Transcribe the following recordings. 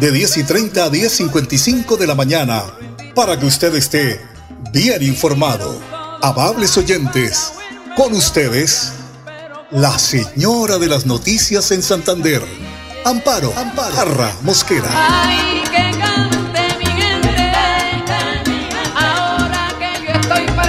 de 10 y 30 a 10.55 de la mañana, para que usted esté bien informado. Amables oyentes, con ustedes, la señora de las noticias en Santander, Amparo, Amparo Mosquera.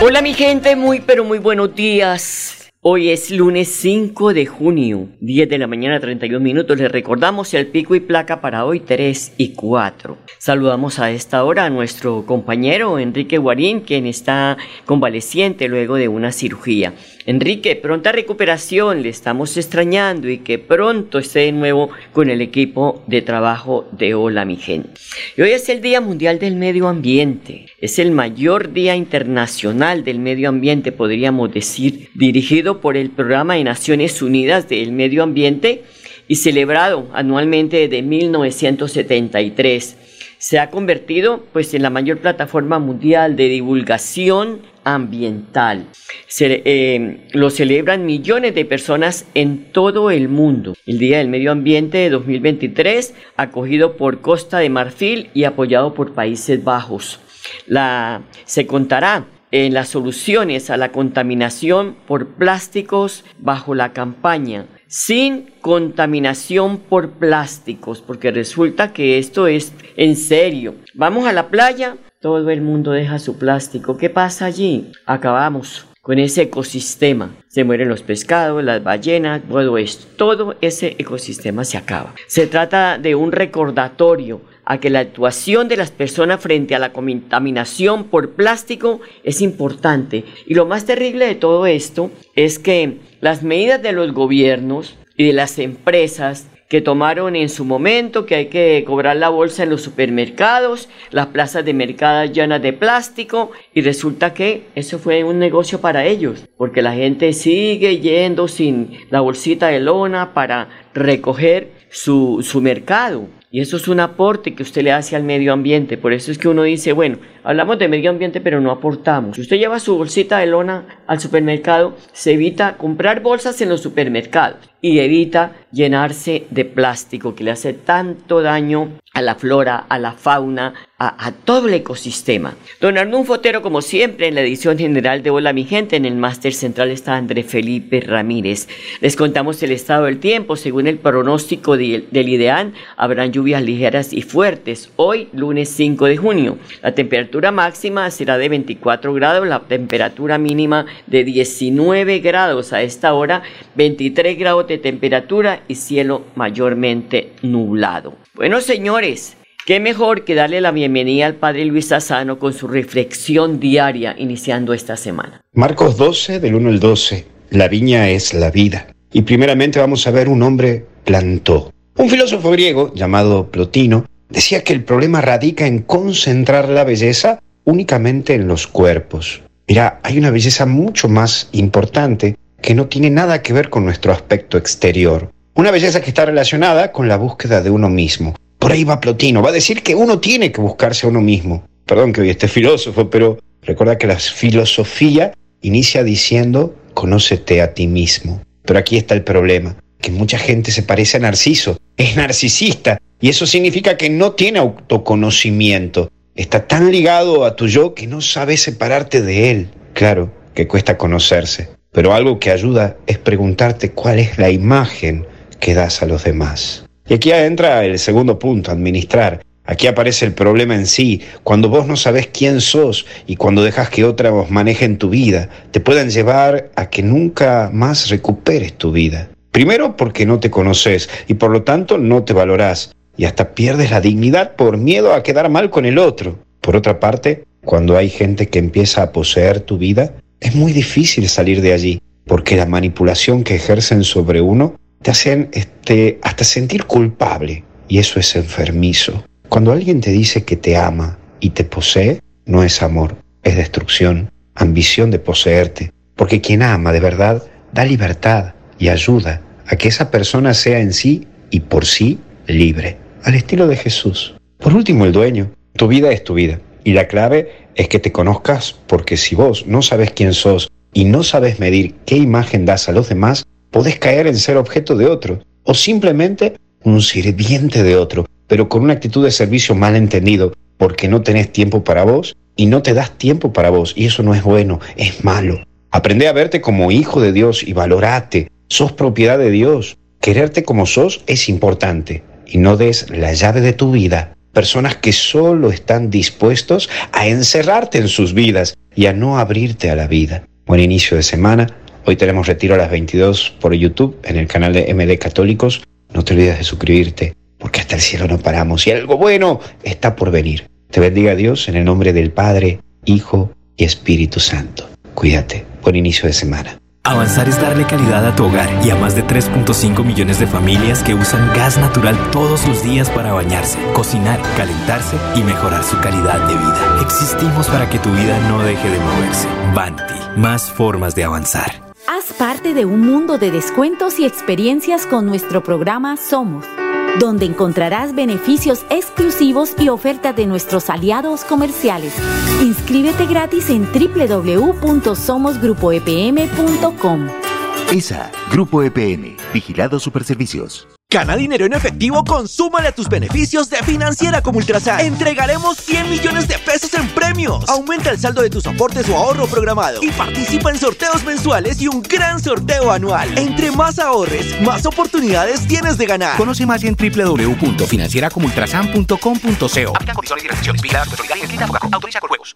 Hola mi gente, muy pero muy buenos días. Hoy es lunes 5 de junio, 10 de la mañana 31 minutos. Les recordamos el pico y placa para hoy 3 y 4. Saludamos a esta hora a nuestro compañero Enrique Guarín, quien está convaleciente luego de una cirugía. Enrique, pronta recuperación, le estamos extrañando y que pronto esté de nuevo con el equipo de trabajo de Hola mi gente. Hoy es el Día Mundial del Medio Ambiente. Es el mayor día internacional del medio ambiente, podríamos decir, dirigido por el Programa de Naciones Unidas del Medio Ambiente y celebrado anualmente desde 1973 se ha convertido pues en la mayor plataforma mundial de divulgación ambiental. Eh, lo celebran millones de personas en todo el mundo. El Día del Medio Ambiente de 2023, acogido por Costa de Marfil y apoyado por Países Bajos. La, se contará en las soluciones a la contaminación por plásticos bajo la campaña sin contaminación por plásticos, porque resulta que esto es en serio. Vamos a la playa, todo el mundo deja su plástico. ¿Qué pasa allí? Acabamos con ese ecosistema. Se mueren los pescados, las ballenas, todo esto. Todo ese ecosistema se acaba. Se trata de un recordatorio a que la actuación de las personas frente a la contaminación por plástico es importante. Y lo más terrible de todo esto es que las medidas de los gobiernos y de las empresas que tomaron en su momento que hay que cobrar la bolsa en los supermercados, las plazas de mercado llenas de plástico y resulta que eso fue un negocio para ellos, porque la gente sigue yendo sin la bolsita de lona para recoger su, su mercado. Y eso es un aporte que usted le hace al medio ambiente. Por eso es que uno dice, bueno, hablamos de medio ambiente pero no aportamos. Si usted lleva su bolsita de lona al supermercado, se evita comprar bolsas en los supermercados y evita llenarse de plástico que le hace tanto daño a la flora, a la fauna, a, todo el ecosistema. Don Arnulfo Fotero, como siempre, en la edición general de Hola mi gente, en el máster central está André Felipe Ramírez. Les contamos el estado del tiempo. Según el pronóstico del IDEAN, habrán lluvias ligeras y fuertes. Hoy, lunes 5 de junio. La temperatura máxima será de 24 grados, la temperatura mínima de 19 grados. A esta hora, 23 grados de temperatura y cielo mayormente nublado. Bueno, señores, qué mejor que darle la bienvenida al Padre Luis Sassano con su reflexión diaria iniciando esta semana. Marcos 12, del 1 al 12. La viña es la vida. Y primeramente vamos a ver un hombre plantó. Un filósofo griego llamado Plotino decía que el problema radica en concentrar la belleza únicamente en los cuerpos. Mira, hay una belleza mucho más importante que no tiene nada que ver con nuestro aspecto exterior. Una belleza que está relacionada con la búsqueda de uno mismo. Por ahí va Plotino, va a decir que uno tiene que buscarse a uno mismo. Perdón que hoy esté filósofo, pero recuerda que la filosofía inicia diciendo, conócete a ti mismo. Pero aquí está el problema, que mucha gente se parece a Narciso, es narcisista, y eso significa que no tiene autoconocimiento. Está tan ligado a tu yo que no sabe separarte de él. Claro que cuesta conocerse. Pero algo que ayuda es preguntarte cuál es la imagen que das a los demás. Y aquí entra el segundo punto, administrar. Aquí aparece el problema en sí, cuando vos no sabes quién sos y cuando dejas que otros manejen tu vida, te pueden llevar a que nunca más recuperes tu vida. Primero porque no te conoces y por lo tanto no te valorás y hasta pierdes la dignidad por miedo a quedar mal con el otro. Por otra parte, cuando hay gente que empieza a poseer tu vida, es muy difícil salir de allí, porque la manipulación que ejercen sobre uno te hacen este, hasta sentir culpable, y eso es enfermizo. Cuando alguien te dice que te ama y te posee, no es amor, es destrucción, ambición de poseerte, porque quien ama de verdad da libertad y ayuda a que esa persona sea en sí y por sí libre, al estilo de Jesús. Por último, el dueño. Tu vida es tu vida. Y la clave es que te conozcas porque si vos no sabes quién sos y no sabes medir qué imagen das a los demás, podés caer en ser objeto de otro o simplemente un sirviente de otro, pero con una actitud de servicio mal entendido porque no tenés tiempo para vos y no te das tiempo para vos y eso no es bueno, es malo. Aprende a verte como hijo de Dios y valorate. Sos propiedad de Dios. Quererte como sos es importante y no des la llave de tu vida personas que solo están dispuestos a encerrarte en sus vidas y a no abrirte a la vida. Buen inicio de semana. Hoy tenemos retiro a las 22 por YouTube en el canal de MD Católicos. No te olvides de suscribirte porque hasta el cielo no paramos y algo bueno está por venir. Te bendiga Dios en el nombre del Padre, Hijo y Espíritu Santo. Cuídate. Buen inicio de semana. Avanzar es darle calidad a tu hogar y a más de 3.5 millones de familias que usan gas natural todos los días para bañarse, cocinar, calentarse y mejorar su calidad de vida. Existimos para que tu vida no deje de moverse. Banti, más formas de avanzar. Haz parte de un mundo de descuentos y experiencias con nuestro programa Somos donde encontrarás beneficios exclusivos y ofertas de nuestros aliados comerciales. Inscríbete gratis en www.somosgrupoepm.com. ESA, Grupo EPN, Vigilado Superservicios. Gana dinero en efectivo, consúmale a tus beneficios de Financiera como Ultrasan. Entregaremos 100 millones de pesos en premios. Aumenta el saldo de tus aportes o ahorro programado y participa en sorteos mensuales y un gran sorteo anual. Entre más ahorres, más oportunidades tienes de ganar. Conoce más en www.financieracomultrasan.com.co. Autoriza con juegos.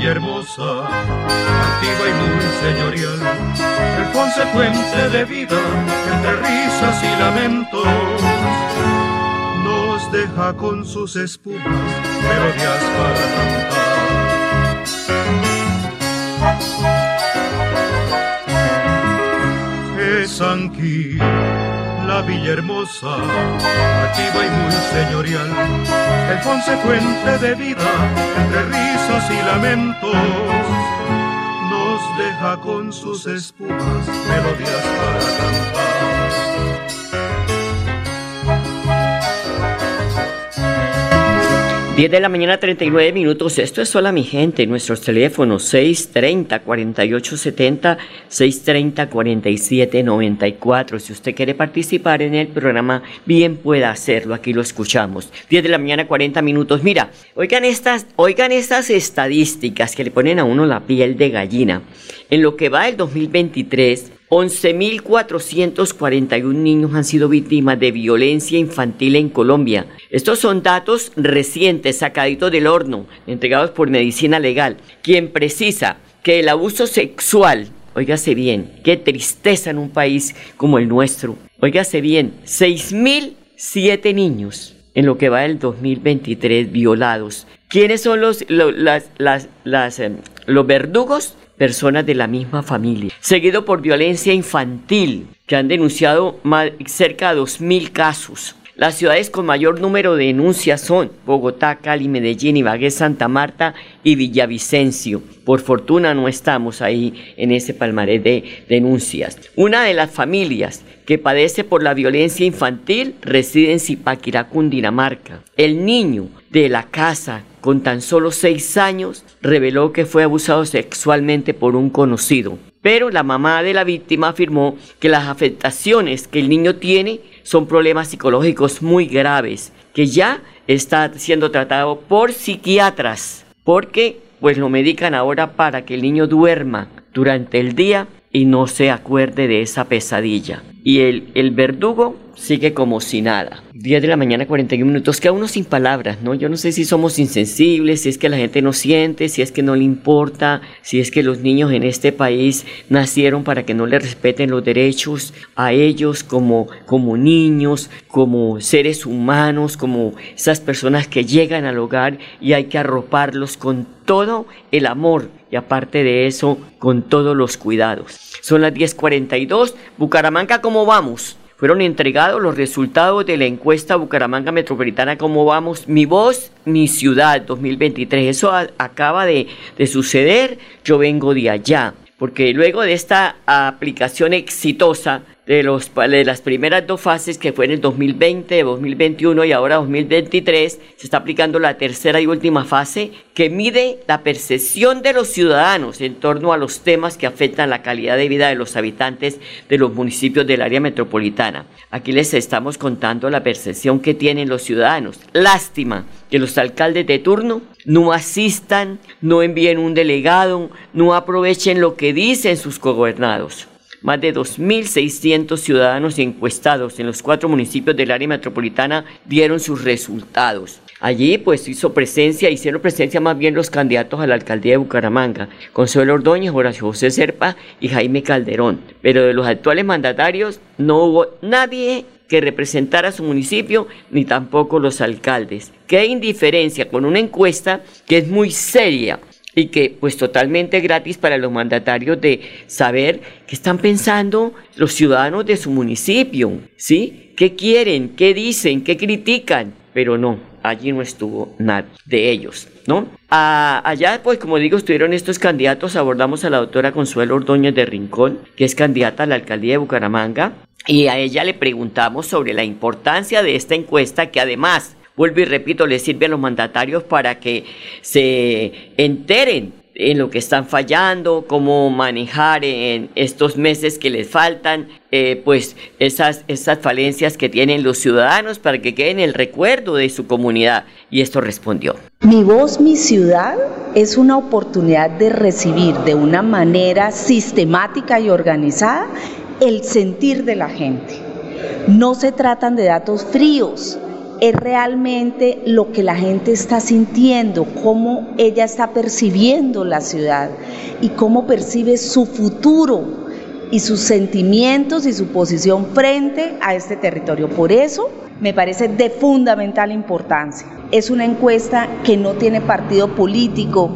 La villa hermosa, activa y muy señorial, el consecuente de vida, entre risas y lamentos, nos deja con sus espumas melodías para cantar. Es aquí la villa hermosa, activa y muy señorial, el consecuente de vida, entre risas y lamentos, nos deja con sus espumas melodías para cantar. 10 de la mañana 39 minutos, esto es sola mi gente, nuestros teléfonos 630 4870 630 4794. Si usted quiere participar en el programa, bien pueda hacerlo, aquí lo escuchamos. 10 de la mañana 40 minutos. Mira, oigan estas, oigan estas estadísticas que le ponen a uno la piel de gallina. En lo que va el 2023, 11.441 niños han sido víctimas de violencia infantil en Colombia. Estos son datos recientes, sacaditos del horno, entregados por Medicina Legal, quien precisa que el abuso sexual, óigase bien, qué tristeza en un país como el nuestro, óigase bien, 6.007 niños en lo que va del 2023 violados. ¿Quiénes son los, las, las, las, eh, los verdugos? personas de la misma familia, seguido por violencia infantil, que han denunciado más, cerca de 2.000 casos. Las ciudades con mayor número de denuncias son Bogotá, Cali, Medellín, Ibagué, Santa Marta y Villavicencio. Por fortuna no estamos ahí en ese palmarés de denuncias. Una de las familias que padece por la violencia infantil reside en Zipaquirá, Cundinamarca. El niño de la casa con tan solo seis años reveló que fue abusado sexualmente por un conocido. Pero la mamá de la víctima afirmó que las afectaciones que el niño tiene son problemas psicológicos muy graves, que ya está siendo tratado por psiquiatras, porque pues lo medican ahora para que el niño duerma durante el día y no se acuerde de esa pesadilla. Y el, el verdugo sigue como si nada. 10 de la mañana, 41 minutos, que uno sin palabras, ¿no? Yo no sé si somos insensibles, si es que la gente no siente, si es que no le importa, si es que los niños en este país nacieron para que no le respeten los derechos a ellos como, como niños, como seres humanos, como esas personas que llegan al hogar y hay que arroparlos con todo el amor y aparte de eso, con todos los cuidados. Son las 10:42. Bucaramanga, ¿cómo vamos? fueron entregados los resultados de la encuesta Bucaramanga Metropolitana, ¿cómo vamos? Mi voz, mi ciudad 2023. Eso acaba de, de suceder, yo vengo de allá, porque luego de esta aplicación exitosa de, los, de las primeras dos fases que fue en el 2020, 2021 y ahora 2023, se está aplicando la tercera y última fase que mide la percepción de los ciudadanos en torno a los temas que afectan la calidad de vida de los habitantes de los municipios del área metropolitana. Aquí les estamos contando la percepción que tienen los ciudadanos. Lástima que los alcaldes de turno no asistan, no envíen un delegado, no aprovechen lo que dicen sus gobernados más de 2.600 ciudadanos encuestados en los cuatro municipios del área metropolitana dieron sus resultados. Allí pues hizo presencia, hicieron presencia más bien los candidatos a la alcaldía de Bucaramanga, Consuelo Ordóñez, Horacio José Serpa y Jaime Calderón. Pero de los actuales mandatarios no hubo nadie que representara su municipio, ni tampoco los alcaldes. Qué indiferencia con una encuesta que es muy seria, y que pues totalmente gratis para los mandatarios de saber qué están pensando los ciudadanos de su municipio, ¿sí? ¿Qué quieren? ¿Qué dicen? ¿Qué critican? Pero no, allí no estuvo nada de ellos, ¿no? allá, pues como digo, estuvieron estos candidatos, abordamos a la doctora Consuelo Ordóñez de Rincón, que es candidata a la alcaldía de Bucaramanga, y a ella le preguntamos sobre la importancia de esta encuesta que además vuelvo y repito, le sirve a los mandatarios para que se enteren en lo que están fallando, cómo manejar en estos meses que les faltan, eh, pues esas, esas falencias que tienen los ciudadanos para que queden el recuerdo de su comunidad. Y esto respondió. Mi voz, mi ciudad es una oportunidad de recibir de una manera sistemática y organizada el sentir de la gente. No se tratan de datos fríos, es realmente lo que la gente está sintiendo, cómo ella está percibiendo la ciudad y cómo percibe su futuro y sus sentimientos y su posición frente a este territorio. Por eso me parece de fundamental importancia. Es una encuesta que no tiene partido político,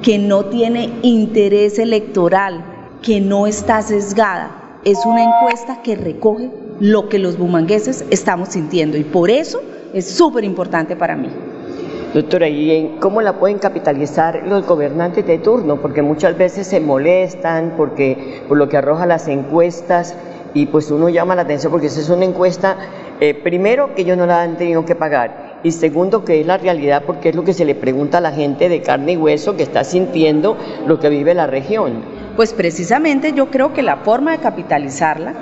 que no tiene interés electoral, que no está sesgada. Es una encuesta que recoge lo que los bumangueses estamos sintiendo y por eso es súper importante para mí. Doctora, ¿y cómo la pueden capitalizar los gobernantes de turno? Porque muchas veces se molestan porque, por lo que arroja las encuestas y pues uno llama la atención porque esa es una encuesta, eh, primero que ellos no la han tenido que pagar y segundo que es la realidad porque es lo que se le pregunta a la gente de carne y hueso que está sintiendo lo que vive la región. Pues precisamente yo creo que la forma de capitalizarla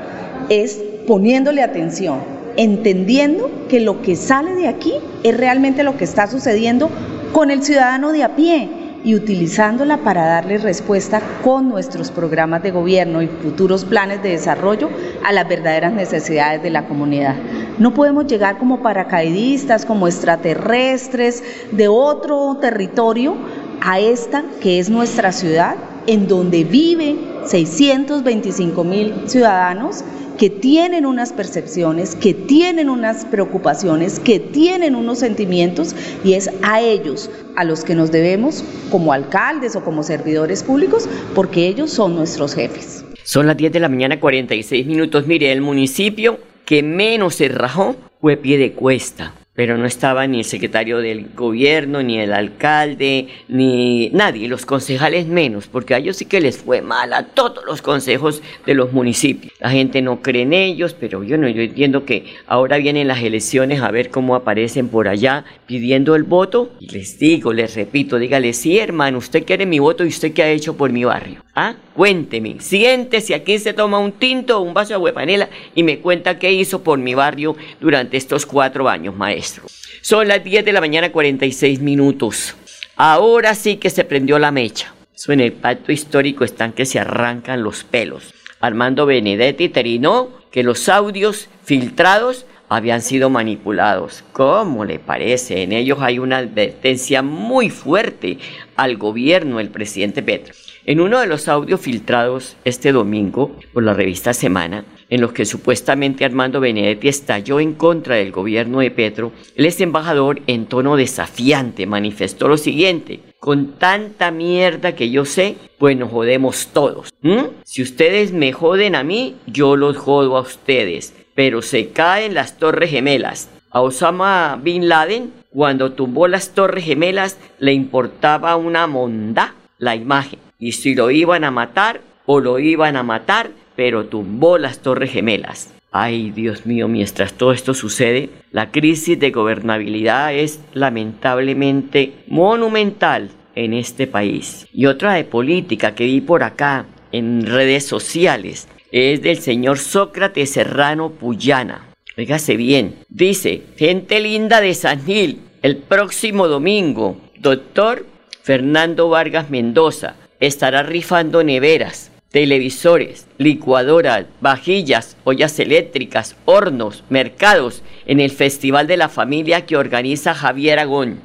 es poniéndole atención, entendiendo que lo que sale de aquí es realmente lo que está sucediendo con el ciudadano de a pie y utilizándola para darle respuesta con nuestros programas de gobierno y futuros planes de desarrollo a las verdaderas necesidades de la comunidad. No podemos llegar como paracaidistas, como extraterrestres de otro territorio a esta que es nuestra ciudad, en donde viven 625 mil ciudadanos que tienen unas percepciones, que tienen unas preocupaciones, que tienen unos sentimientos y es a ellos a los que nos debemos como alcaldes o como servidores públicos porque ellos son nuestros jefes. Son las 10 de la mañana 46 minutos. Mire, el municipio que menos se rajó fue pie de cuesta pero no estaba ni el secretario del gobierno, ni el alcalde, ni nadie, los concejales menos, porque a ellos sí que les fue mal a todos los consejos de los municipios. La gente no cree en ellos, pero yo no, yo entiendo que ahora vienen las elecciones a ver cómo aparecen por allá pidiendo el voto. Y les digo, les repito, dígale, sí hermano, usted quiere mi voto y usted qué ha hecho por mi barrio. ¿Ah? Cuénteme, siéntese aquí se toma un tinto o un vaso de huepanela y me cuenta qué hizo por mi barrio durante estos cuatro años, maestro. Son las 10 de la mañana 46 minutos. Ahora sí que se prendió la mecha. En el pacto histórico están que se arrancan los pelos. Armando Benedetti terinó que los audios filtrados habían sido manipulados. ¿Cómo le parece? En ellos hay una advertencia muy fuerte al gobierno del presidente Petro. En uno de los audios filtrados este domingo por la revista Semana, en los que supuestamente Armando Benedetti estalló en contra del gobierno de Petro, el ex embajador en tono desafiante manifestó lo siguiente, con tanta mierda que yo sé, pues nos jodemos todos. Si ustedes me joden a mí, yo los jodo a ustedes pero se caen las torres gemelas. A Osama Bin Laden, cuando tumbó las torres gemelas, le importaba una monda la imagen. Y si lo iban a matar, o lo iban a matar, pero tumbó las torres gemelas. Ay, Dios mío, mientras todo esto sucede, la crisis de gobernabilidad es lamentablemente monumental en este país. Y otra de política que vi por acá en redes sociales es del señor Sócrates Serrano Puyana. Fíjase bien, dice, gente linda de San Gil, el próximo domingo, doctor Fernando Vargas Mendoza estará rifando neveras, televisores, licuadoras, vajillas, ollas eléctricas, hornos, mercados en el Festival de la Familia que organiza Javier Agón.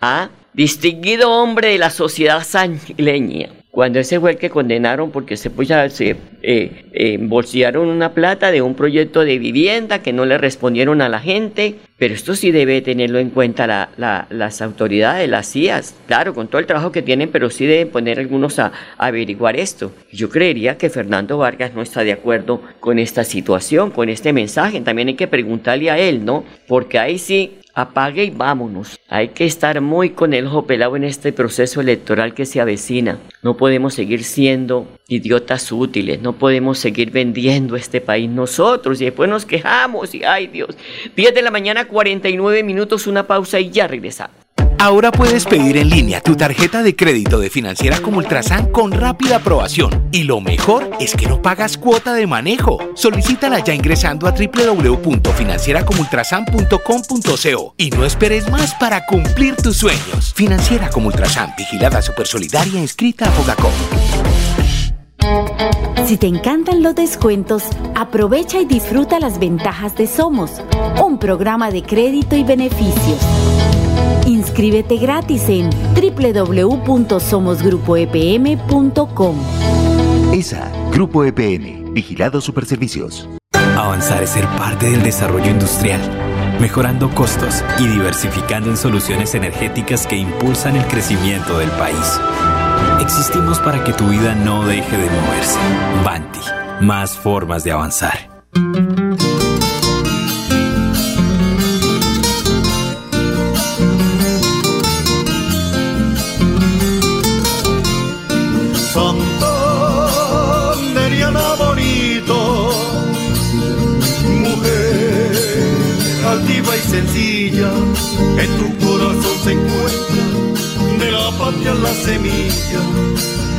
Ah, distinguido hombre de la sociedad sangileña cuando ese fue el que condenaron porque se, pues, se eh, embolsillaron una plata de un proyecto de vivienda que no le respondieron a la gente, pero esto sí debe tenerlo en cuenta las autoridades, las CIAs, claro, con todo el trabajo que tienen, pero sí deben poner algunos a, averiguar esto. Yo creería que Fernando Vargas no está de acuerdo con esta situación, con este mensaje, también hay que preguntarle a él, ¿no? Porque ahí sí apague y vámonos. Hay que estar muy con el ojo en este proceso electoral que se avecina. No podemos seguir siendo idiotas útiles, no podemos seguir vendiendo este país nosotros y después nos quejamos y ay Dios. 10 de la mañana 49 minutos, una pausa y ya regresamos. Ahora puedes pedir en línea tu tarjeta de crédito de financiera como Ultrasan con rápida aprobación. Y lo mejor es que no pagas cuota de manejo. Solicítala ya ingresando a www.financieracomultrasan.com.co y no esperes más para cumplir tus sueños. Financiera como Ultrasan, vigilada supersolidaria, inscrita a Fogacom. Si te encantan los descuentos, aprovecha y disfruta las ventajas de Somos, un programa de crédito y beneficios. Inscríbete gratis en www.somosgrupoepm.com. ESA, Grupo EPM, Vigilado Superservicios. Avanzar es ser parte del desarrollo industrial, mejorando costos y diversificando en soluciones energéticas que impulsan el crecimiento del país. Existimos para que tu vida no deje de moverse. Banti, más formas de avanzar. sencilla, en tu corazón patria la semilla.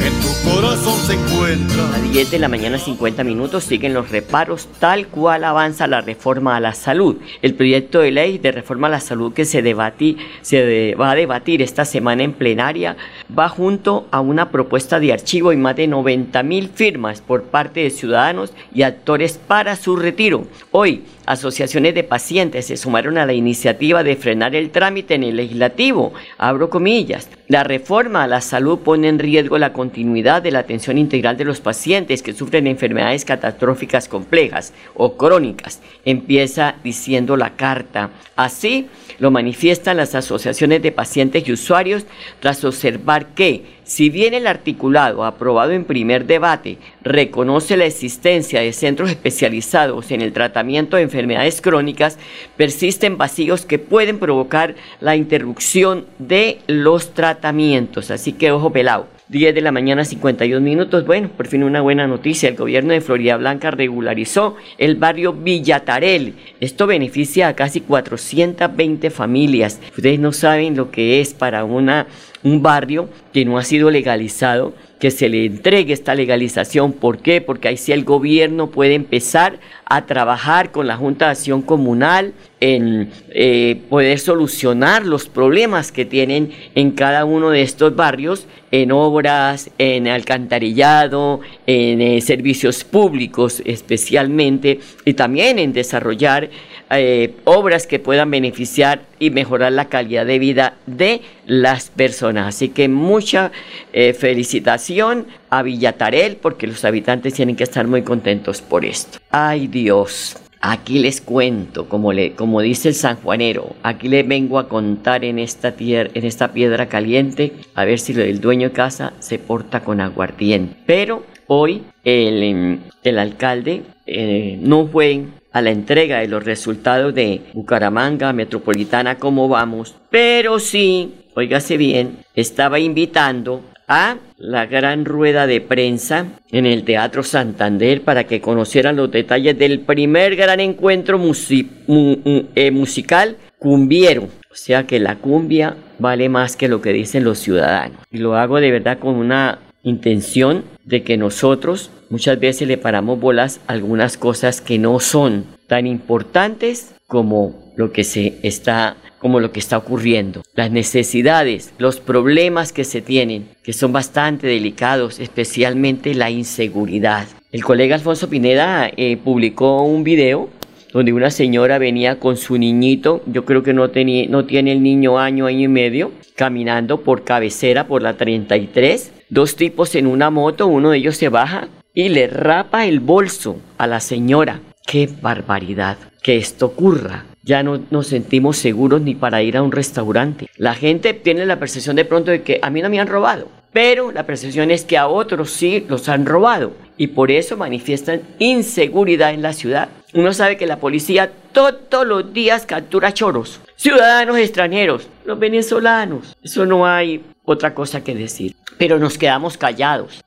En tu corazón se encuentra. A 10 de la mañana 50 minutos siguen los reparos tal cual avanza la reforma a la salud. El proyecto de ley de reforma a la salud que se, debatí, se va a debatir esta semana en plenaria va junto a una propuesta de archivo y más de 90 mil firmas por parte de ciudadanos y actores para su retiro. Hoy asociaciones de pacientes se sumaron a la iniciativa de frenar el trámite en el legislativo. Abro comillas. La reforma a la salud pone en riesgo la continuidad de la atención integral de los pacientes que sufren enfermedades catastróficas complejas o crónicas. Empieza diciendo la carta. Así lo manifiestan las asociaciones de pacientes y usuarios tras observar que si bien el articulado aprobado en primer debate reconoce la existencia de centros especializados en el tratamiento de enfermedades crónicas, persisten vacíos que pueden provocar la interrupción de los tratamientos. Así que ojo pelado. 10 de la mañana 52 minutos. Bueno, por fin una buena noticia. El gobierno de Florida Blanca regularizó el barrio Villatarel. Esto beneficia a casi 420 familias. Ustedes no saben lo que es para una, un barrio que no ha sido legalizado que se le entregue esta legalización. ¿Por qué? Porque ahí sí el gobierno puede empezar a trabajar con la Junta de Acción Comunal en eh, poder solucionar los problemas que tienen en cada uno de estos barrios, en obras, en alcantarillado, en eh, servicios públicos especialmente, y también en desarrollar eh, obras que puedan beneficiar y mejorar la calidad de vida de las personas. Así que mucha eh, felicitación a Villatarel porque los habitantes tienen que estar muy contentos por esto. Ay Dios. Aquí les cuento, como, le, como dice el sanjuanero, aquí les vengo a contar en esta, en esta piedra caliente, a ver si el dueño de casa se porta con aguardiente. Pero hoy el, em, el alcalde eh, no fue a la entrega de los resultados de Bucaramanga Metropolitana, cómo vamos, pero sí, óigase bien, estaba invitando a la gran rueda de prensa en el Teatro Santander para que conocieran los detalles del primer gran encuentro eh, musical cumbiero. O sea que la cumbia vale más que lo que dicen los ciudadanos. Y lo hago de verdad con una intención de que nosotros muchas veces le paramos bolas a algunas cosas que no son tan importantes como lo que se está como lo que está ocurriendo. Las necesidades, los problemas que se tienen, que son bastante delicados, especialmente la inseguridad. El colega Alfonso Pineda eh, publicó un video donde una señora venía con su niñito, yo creo que no, no tiene el niño año, año y medio, caminando por cabecera por la 33 Dos tipos en una moto, uno de ellos se baja y le rapa el bolso a la señora. ¡Qué barbaridad! Que esto ocurra. Ya no nos sentimos seguros ni para ir a un restaurante. La gente tiene la percepción de pronto de que a mí no me han robado, pero la percepción es que a otros sí los han robado y por eso manifiestan inseguridad en la ciudad. Uno sabe que la policía todos los días captura choros, ciudadanos extranjeros, los venezolanos. Eso no hay otra cosa que decir. Pero nos quedamos callados.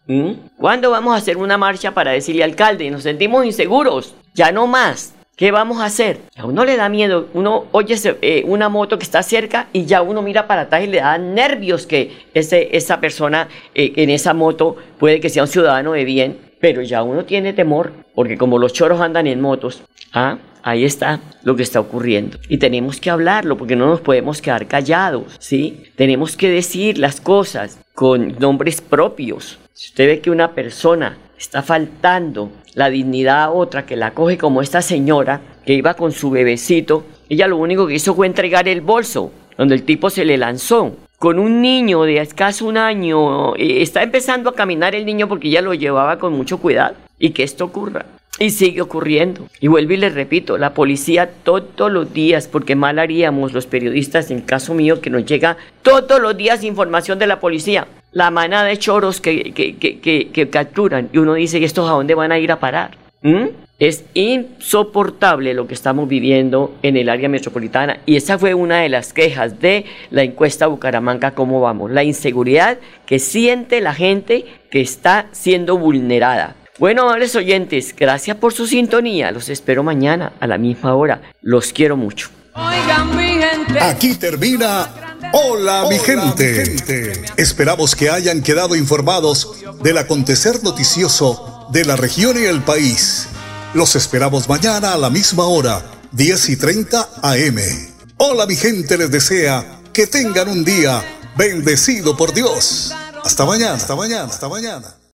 ¿Cuándo vamos a hacer una marcha para decirle al alcalde, nos sentimos inseguros? Ya no más. ¿Qué vamos a hacer? A uno le da miedo, uno oye eh, una moto que está cerca y ya uno mira para atrás y le da nervios que ese, esa persona eh, en esa moto puede que sea un ciudadano de bien, pero ya uno tiene temor, porque como los choros andan en motos, ¿ah? Ahí está lo que está ocurriendo. Y tenemos que hablarlo porque no nos podemos quedar callados, ¿sí? Tenemos que decir las cosas con nombres propios. Si usted ve que una persona está faltando la dignidad a otra que la coge como esta señora que iba con su bebecito, ella lo único que hizo fue entregar el bolso, donde el tipo se le lanzó. Con un niño de escaso un año, eh, está empezando a caminar el niño porque ella lo llevaba con mucho cuidado y que esto ocurra. Y sigue ocurriendo. Y vuelvo y les repito, la policía todos los días, porque mal haríamos los periodistas, en caso mío, que nos llega todos los días información de la policía. La manada de choros que, que, capturan. Y uno dice, ¿y estos a dónde van a ir a parar? ¿Mm? Es insoportable lo que estamos viviendo en el área metropolitana y esa fue una de las quejas de la encuesta Bucaramanga, ¿cómo vamos? La inseguridad que siente la gente que está siendo vulnerada. Bueno, amables oyentes, gracias por su sintonía. Los espero mañana a la misma hora. Los quiero mucho. Aquí termina Hola, mi, gente. Esperamos que hayan quedado informados del acontecer noticioso de la región y el país. Los esperamos mañana a la misma hora, 10 y 30 AM. Hola, mi gente les desea que tengan un día bendecido por Dios. Hasta mañana, hasta mañana, hasta mañana.